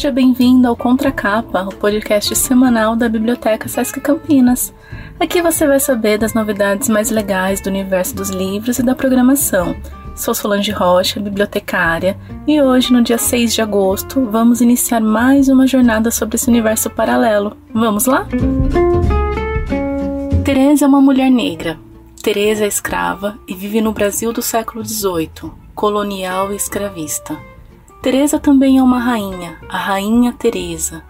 Seja bem-vindo ao Contracapa, o podcast semanal da Biblioteca Sesc Campinas. Aqui você vai saber das novidades mais legais do universo dos livros e da programação. Sou Solange Rocha, bibliotecária, e hoje, no dia 6 de agosto, vamos iniciar mais uma jornada sobre esse universo paralelo. Vamos lá? Teresa é uma mulher negra. Teresa é escrava e vive no Brasil do século XVIII, colonial e escravista. Teresa também é uma rainha, a rainha Teresa.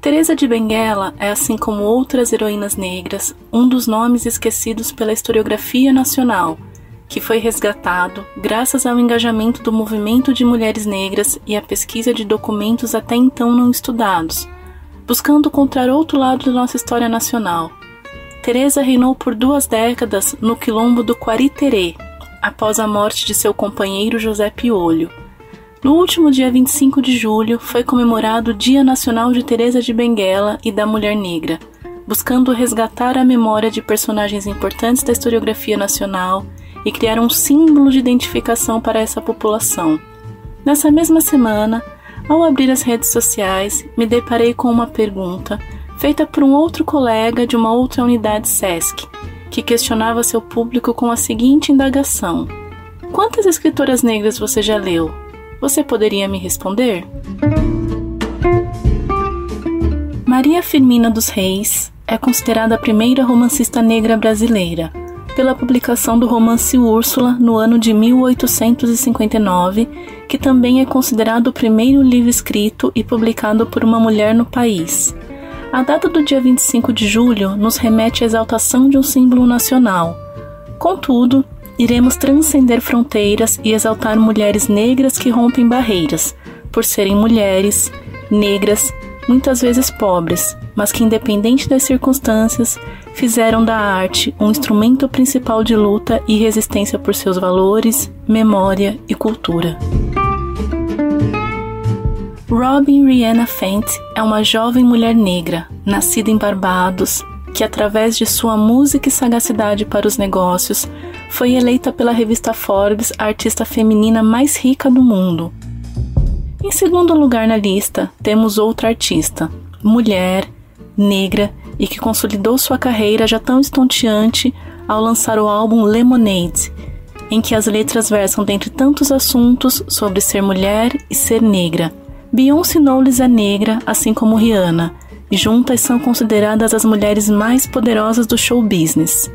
Teresa de Benguela é, assim como outras heroínas negras, um dos nomes esquecidos pela historiografia nacional, que foi resgatado graças ao engajamento do movimento de mulheres negras e à pesquisa de documentos até então não estudados, buscando contar outro lado da nossa história nacional. Teresa reinou por duas décadas no quilombo do Quariterê, após a morte de seu companheiro José Piolho. No último dia 25 de julho foi comemorado o Dia Nacional de Teresa de Benguela e da Mulher Negra, buscando resgatar a memória de personagens importantes da historiografia nacional e criar um símbolo de identificação para essa população. Nessa mesma semana, ao abrir as redes sociais, me deparei com uma pergunta feita por um outro colega de uma outra unidade SESC, que questionava seu público com a seguinte indagação: Quantas escritoras negras você já leu? Você poderia me responder? Maria Firmina dos Reis é considerada a primeira romancista negra brasileira, pela publicação do romance Úrsula no ano de 1859, que também é considerado o primeiro livro escrito e publicado por uma mulher no país. A data do dia 25 de julho nos remete à exaltação de um símbolo nacional. Contudo, iremos transcender fronteiras e exaltar mulheres negras que rompem barreiras, por serem mulheres, negras, muitas vezes pobres, mas que, independente das circunstâncias, fizeram da arte um instrumento principal de luta e resistência por seus valores, memória e cultura. Robin Rihanna Fent é uma jovem mulher negra, nascida em Barbados, que, através de sua música e sagacidade para os negócios, foi eleita pela revista Forbes a artista feminina mais rica do mundo. Em segundo lugar na lista, temos outra artista, mulher, negra e que consolidou sua carreira já tão estonteante ao lançar o álbum Lemonade, em que as letras versam dentre tantos assuntos sobre ser mulher e ser negra. Beyoncé Knowles é negra, assim como Rihanna, e juntas são consideradas as mulheres mais poderosas do show business.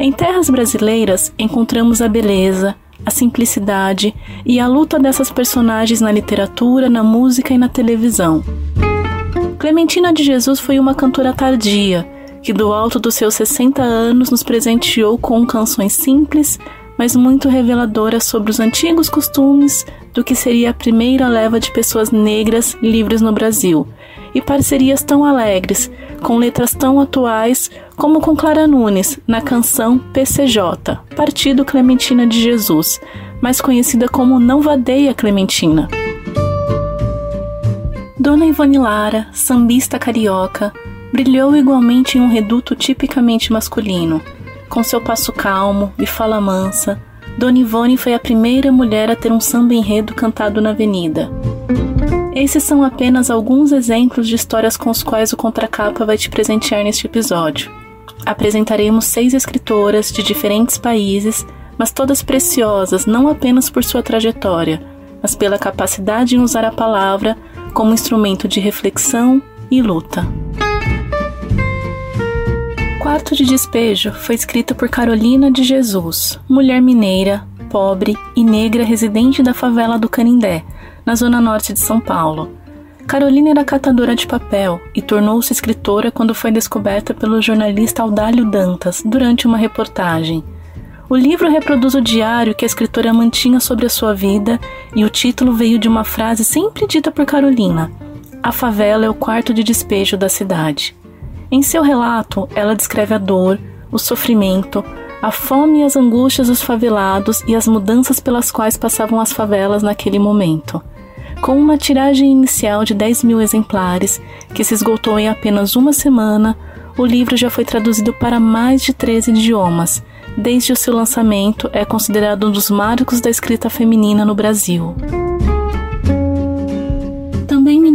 Em terras brasileiras encontramos a beleza, a simplicidade e a luta dessas personagens na literatura, na música e na televisão. Clementina de Jesus foi uma cantora tardia, que do alto dos seus 60 anos nos presenteou com canções simples, mas muito reveladoras sobre os antigos costumes do que seria a primeira leva de pessoas negras livres no Brasil, e parcerias tão alegres, com letras tão atuais como com Clara Nunes na canção PCJ, Partido Clementina de Jesus, mais conhecida como Não Vadeia Clementina. Dona Ivone Lara, sambista carioca, brilhou igualmente em um reduto tipicamente masculino. Com seu passo calmo e fala mansa, Dona Ivone foi a primeira mulher a ter um samba enredo cantado na avenida. Esses são apenas alguns exemplos de histórias com os quais o Contracapa vai te presentear neste episódio. Apresentaremos seis escritoras de diferentes países, mas todas preciosas não apenas por sua trajetória, mas pela capacidade em usar a palavra como instrumento de reflexão e luta. Quarto de Despejo foi escrita por Carolina de Jesus, mulher mineira, pobre e negra residente da favela do Canindé, na zona norte de São Paulo. Carolina era catadora de papel e tornou-se escritora quando foi descoberta pelo jornalista Audálio Dantas durante uma reportagem. O livro reproduz o diário que a escritora mantinha sobre a sua vida e o título veio de uma frase sempre dita por Carolina: A favela é o quarto de despejo da cidade. Em seu relato, ela descreve a dor, o sofrimento, a fome e as angústias dos favelados e as mudanças pelas quais passavam as favelas naquele momento. Com uma tiragem inicial de 10 mil exemplares, que se esgotou em apenas uma semana, o livro já foi traduzido para mais de 13 idiomas. Desde o seu lançamento, é considerado um dos marcos da escrita feminina no Brasil.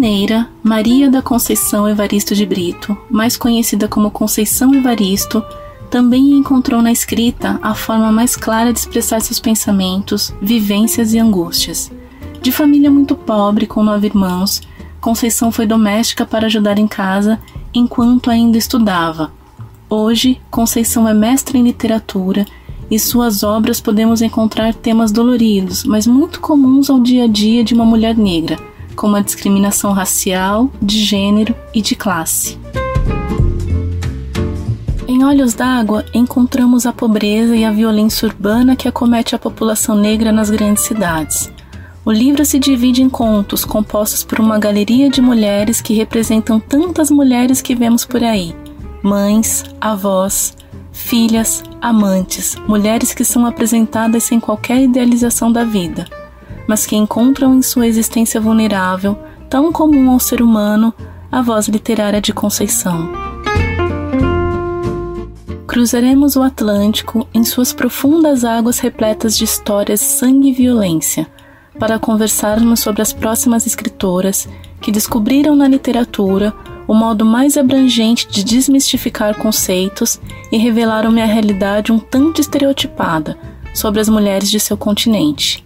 Mineira Maria da Conceição Evaristo de Brito, mais conhecida como Conceição Evaristo, também encontrou na escrita a forma mais clara de expressar seus pensamentos, vivências e angústias. De família muito pobre, com nove irmãos, Conceição foi doméstica para ajudar em casa enquanto ainda estudava. Hoje, Conceição é mestra em literatura e suas obras podemos encontrar temas doloridos, mas muito comuns ao dia a dia de uma mulher negra, como a discriminação racial, de gênero e de classe. Em Olhos d'Água, encontramos a pobreza e a violência urbana que acomete a população negra nas grandes cidades. O livro se divide em contos compostos por uma galeria de mulheres que representam tantas mulheres que vemos por aí: mães, avós, filhas, amantes, mulheres que são apresentadas sem qualquer idealização da vida, mas que encontram em sua existência vulnerável, tão comum ao ser humano, a voz literária de Conceição cruzaremos o Atlântico em suas profundas águas repletas de histórias, sangue e violência, para conversarmos sobre as próximas escritoras que descobriram na literatura o modo mais abrangente de desmistificar conceitos e revelar uma realidade um tanto estereotipada sobre as mulheres de seu continente.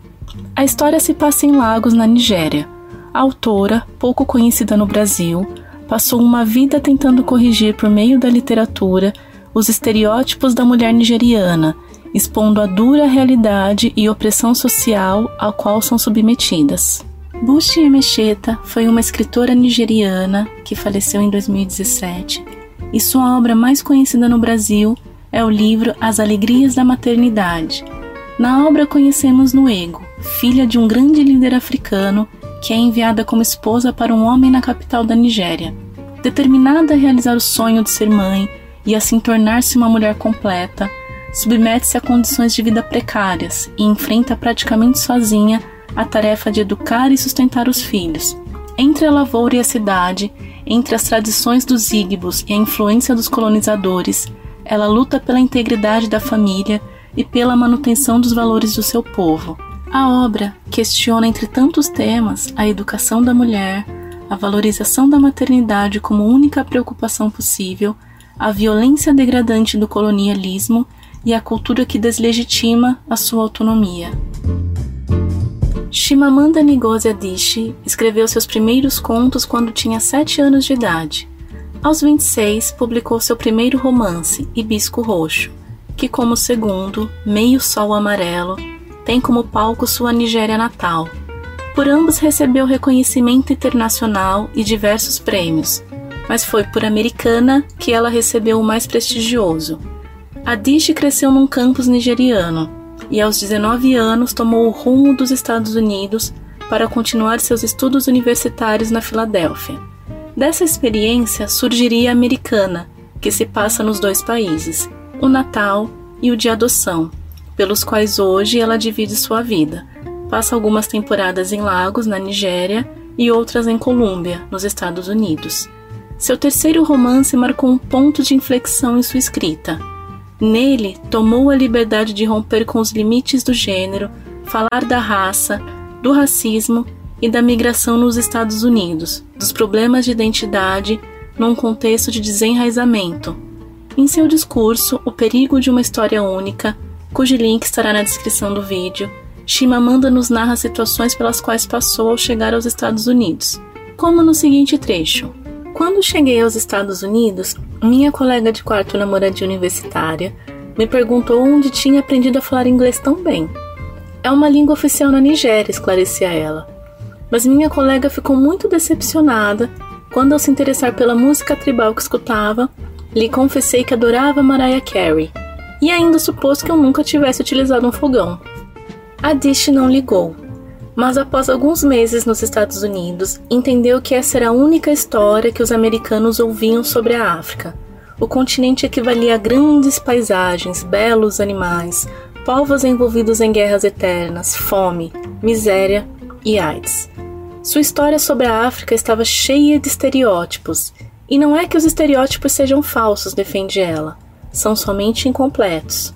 A história se passa em Lagos, na Nigéria. A autora, pouco conhecida no Brasil, passou uma vida tentando corrigir por meio da literatura os estereótipos da mulher nigeriana, expondo a dura realidade e opressão social a qual são submetidas. Bushi Emecheta foi uma escritora nigeriana que faleceu em 2017 e sua obra mais conhecida no Brasil é o livro As Alegrias da Maternidade. Na obra conhecemos Nuego, filha de um grande líder africano que é enviada como esposa para um homem na capital da Nigéria. Determinada a realizar o sonho de ser mãe, e assim tornar-se uma mulher completa, submete-se a condições de vida precárias e enfrenta praticamente sozinha a tarefa de educar e sustentar os filhos. Entre a lavoura e a cidade, entre as tradições dos ígbos e a influência dos colonizadores, ela luta pela integridade da família e pela manutenção dos valores do seu povo. A obra questiona, entre tantos temas, a educação da mulher, a valorização da maternidade como única preocupação possível a violência degradante do colonialismo e a cultura que deslegitima a sua autonomia. Shimamanda Ngozi Adichie escreveu seus primeiros contos quando tinha sete anos de idade. Aos 26, publicou seu primeiro romance, Hibisco Roxo, que, como segundo, Meio Sol Amarelo, tem como palco sua Nigéria natal. Por ambos recebeu reconhecimento internacional e diversos prêmios, mas foi por Americana que ela recebeu o mais prestigioso. Adichie cresceu num campus nigeriano e aos 19 anos tomou o rumo dos Estados Unidos para continuar seus estudos universitários na Filadélfia. Dessa experiência surgiria a Americana, que se passa nos dois países, o Natal e o de adoção, pelos quais hoje ela divide sua vida. Passa algumas temporadas em Lagos, na Nigéria, e outras em Colômbia, nos Estados Unidos. Seu terceiro romance marcou um ponto de inflexão em sua escrita. Nele, tomou a liberdade de romper com os limites do gênero, falar da raça, do racismo e da migração nos Estados Unidos, dos problemas de identidade num contexto de desenraizamento. Em seu discurso, O Perigo de uma História Única, cujo link estará na descrição do vídeo, Shimamanda nos narra situações pelas quais passou ao chegar aos Estados Unidos, como no seguinte trecho. Quando cheguei aos Estados Unidos, minha colega de quarto namorada universitária me perguntou onde tinha aprendido a falar inglês tão bem. É uma língua oficial na Nigéria, esclarecia ela. Mas minha colega ficou muito decepcionada quando, ao se interessar pela música tribal que escutava, lhe confessei que adorava Mariah Carey e ainda supôs que eu nunca tivesse utilizado um fogão. A Dish não ligou mas após alguns meses nos Estados Unidos, entendeu que essa era a única história que os americanos ouviam sobre a África. O continente equivalia a grandes paisagens, belos animais, povos envolvidos em guerras eternas, fome, miséria e AIDS. Sua história sobre a África estava cheia de estereótipos, e não é que os estereótipos sejam falsos, defende ela, são somente incompletos.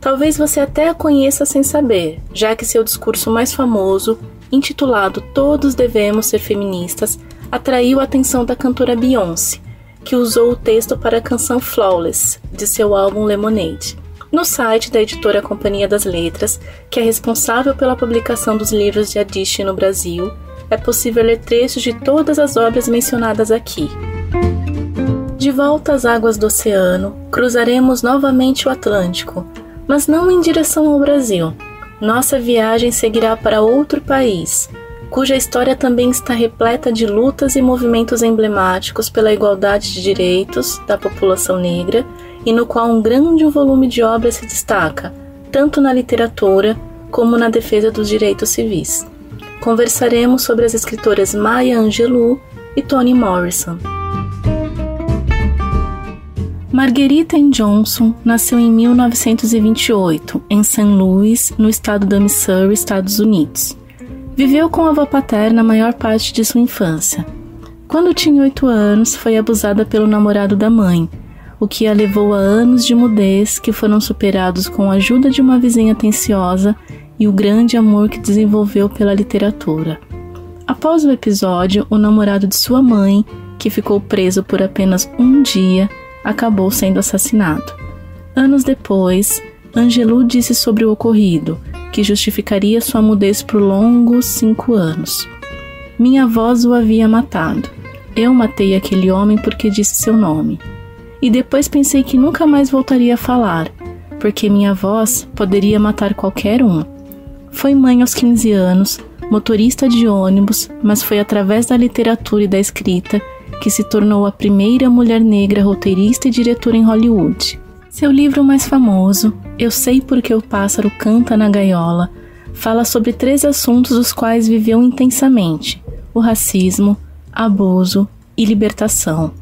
Talvez você até a conheça sem saber, já que seu discurso mais famoso, intitulado Todos Devemos Ser Feministas, atraiu a atenção da cantora Beyoncé, que usou o texto para a canção Flawless, de seu álbum Lemonade. No site da editora Companhia das Letras, que é responsável pela publicação dos livros de Adichie no Brasil, é possível ler trechos de todas as obras mencionadas aqui. De volta às águas do oceano, cruzaremos novamente o Atlântico, mas não em direção ao Brasil. Nossa viagem seguirá para outro país, cuja história também está repleta de lutas e movimentos emblemáticos pela igualdade de direitos da população negra e no qual um grande volume de obras se destaca, tanto na literatura como na defesa dos direitos civis. Conversaremos sobre as escritoras Maya Angelou e Toni Morrison. Marguerite Johnson nasceu em 1928 em St. Louis, no estado da Missouri, Estados Unidos. Viveu com a avó paterna a maior parte de sua infância. Quando tinha oito anos, foi abusada pelo namorado da mãe, o que a levou a anos de mudez que foram superados com a ajuda de uma vizinha atenciosa e o grande amor que desenvolveu pela literatura. Após o episódio, o namorado de sua mãe, que ficou preso por apenas um dia, acabou sendo assassinado. Anos depois, Angelou disse sobre o ocorrido, que justificaria sua mudez por longos cinco anos. Minha voz o havia matado. Eu matei aquele homem porque disse seu nome. E depois pensei que nunca mais voltaria a falar, porque minha voz poderia matar qualquer um. Foi mãe aos 15 anos, motorista de ônibus, mas foi através da literatura e da escrita que se tornou a primeira mulher negra roteirista e diretora em Hollywood. Seu livro mais famoso, Eu Sei Porque o Pássaro Canta na Gaiola, fala sobre três assuntos os quais viveu intensamente: o racismo, abuso e libertação.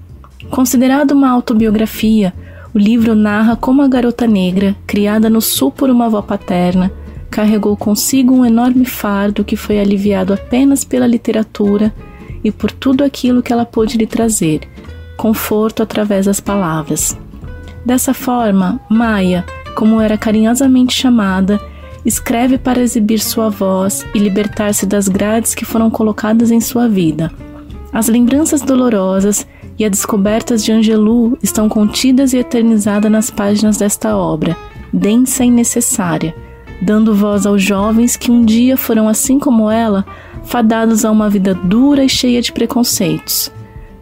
Considerado uma autobiografia, o livro narra como a garota negra, criada no sul por uma avó paterna, carregou consigo um enorme fardo que foi aliviado apenas pela literatura e por tudo aquilo que ela pôde lhe trazer, conforto através das palavras. Dessa forma, Maia, como era carinhosamente chamada, escreve para exibir sua voz e libertar-se das grades que foram colocadas em sua vida. As lembranças dolorosas e as descobertas de Angelou estão contidas e eternizadas nas páginas desta obra, densa e necessária, dando voz aos jovens que um dia foram, assim como ela, fadados a uma vida dura e cheia de preconceitos.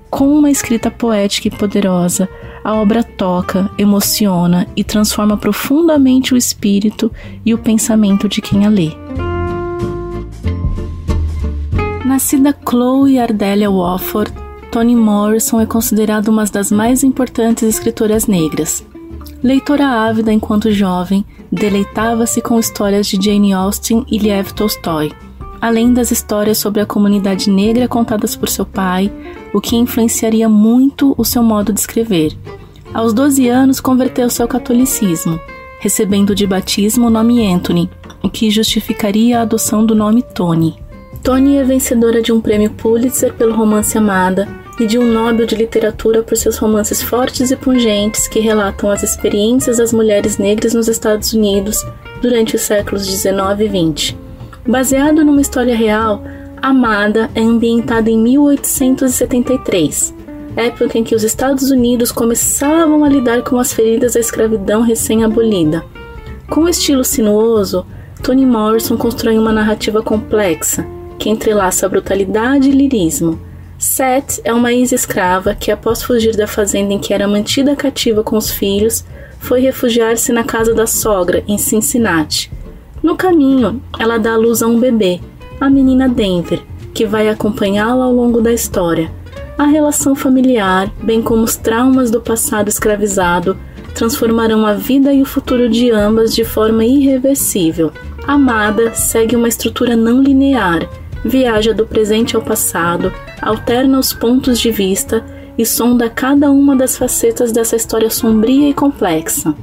Com uma escrita poética e poderosa, a obra toca, emociona e transforma profundamente o espírito e o pensamento de quem a lê. Nascida Chloe Ardelia Wofford, Toni Morrison é considerada uma das mais importantes escritoras negras. Leitora ávida enquanto jovem, deleitava-se com histórias de Jane Austen e Lev Tolstói além das histórias sobre a comunidade negra contadas por seu pai, o que influenciaria muito o seu modo de escrever. Aos 12 anos, converteu-se ao catolicismo, recebendo de batismo o nome Anthony, o que justificaria a adoção do nome Tony. Tony é vencedora de um prêmio Pulitzer pelo romance Amada e de um Nobel de Literatura por seus romances fortes e pungentes que relatam as experiências das mulheres negras nos Estados Unidos durante os séculos 19 e 20. Baseado numa história real, Amada é ambientada em 1873, época em que os Estados Unidos começavam a lidar com as feridas da escravidão recém-abolida. Com estilo sinuoso, Toni Morrison constrói uma narrativa complexa que entrelaça brutalidade e lirismo. Seth é uma ex-escrava que, após fugir da fazenda em que era mantida cativa com os filhos, foi refugiar-se na casa da sogra, em Cincinnati no caminho, ela dá à luz a um bebê, a menina Denver, que vai acompanhá-la ao longo da história. A relação familiar, bem como os traumas do passado escravizado, transformarão a vida e o futuro de ambas de forma irreversível. Amada segue uma estrutura não linear, viaja do presente ao passado, alterna os pontos de vista e sonda cada uma das facetas dessa história sombria e complexa.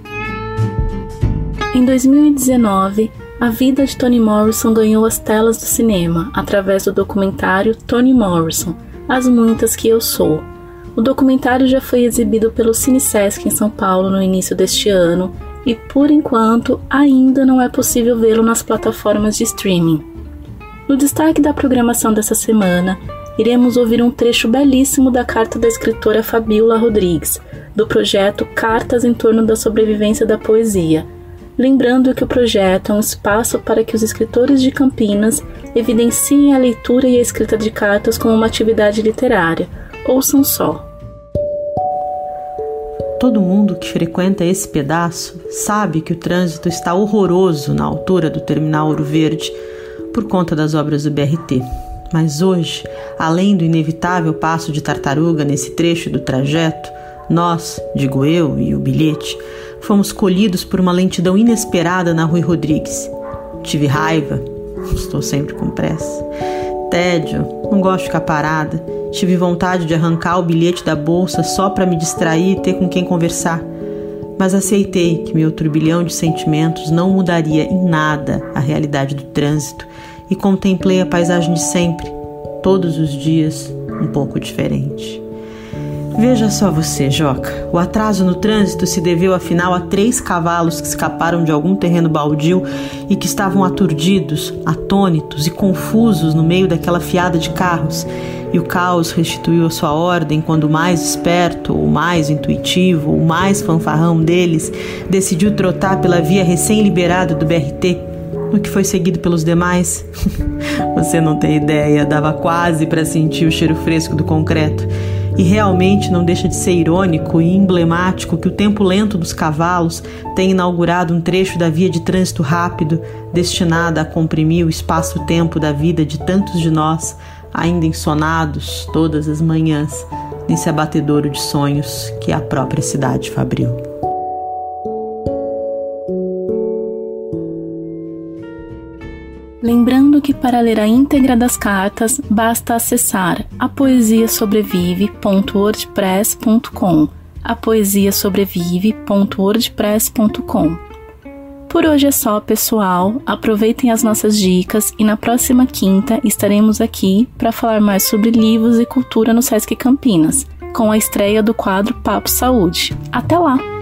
Em 2019, a vida de Toni Morrison ganhou as telas do cinema através do documentário Toni Morrison As Muitas Que Eu Sou. O documentário já foi exibido pelo Cine Sesc em São Paulo no início deste ano e, por enquanto, ainda não é possível vê-lo nas plataformas de streaming. No destaque da programação dessa semana, iremos ouvir um trecho belíssimo da carta da escritora Fabiola Rodrigues, do projeto Cartas em torno da sobrevivência da poesia. Lembrando que o projeto é um espaço para que os escritores de Campinas evidenciem a leitura e a escrita de cartas como uma atividade literária. Ouçam só. Todo mundo que frequenta esse pedaço sabe que o trânsito está horroroso na altura do terminal Ouro Verde por conta das obras do BRT. Mas hoje, além do inevitável passo de tartaruga nesse trecho do trajeto, nós, digo eu e o bilhete, fomos colhidos por uma lentidão inesperada na Rui Rodrigues. Tive raiva, estou sempre com pressa. Tédio, não gosto de ficar parada Tive vontade de arrancar o bilhete da bolsa só para me distrair e ter com quem conversar. Mas aceitei que meu turbilhão de sentimentos não mudaria em nada a realidade do trânsito e contemplei a paisagem de sempre, todos os dias um pouco diferente. Veja só você, Joca. O atraso no trânsito se deveu afinal a três cavalos que escaparam de algum terreno baldio e que estavam aturdidos, atônitos e confusos no meio daquela fiada de carros. E o caos restituiu a sua ordem quando o mais esperto, o mais intuitivo, o mais fanfarrão deles decidiu trotar pela via recém-liberada do BRT, no que foi seguido pelos demais. Você não tem ideia, dava quase para sentir o cheiro fresco do concreto. E realmente não deixa de ser irônico e emblemático que o tempo lento dos cavalos tenha inaugurado um trecho da via de trânsito rápido destinada a comprimir o espaço-tempo da vida de tantos de nós, ainda ensonados todas as manhãs, nesse abatedouro de sonhos que é a própria cidade fabril. Lembrando que para ler a íntegra das cartas basta acessar apoesiasobrevive.wordpress.com apoesiasobrevive.wordpress.com Por hoje é só, pessoal. Aproveitem as nossas dicas e na próxima quinta estaremos aqui para falar mais sobre livros e cultura no Sesc Campinas, com a estreia do quadro Papo Saúde. Até lá!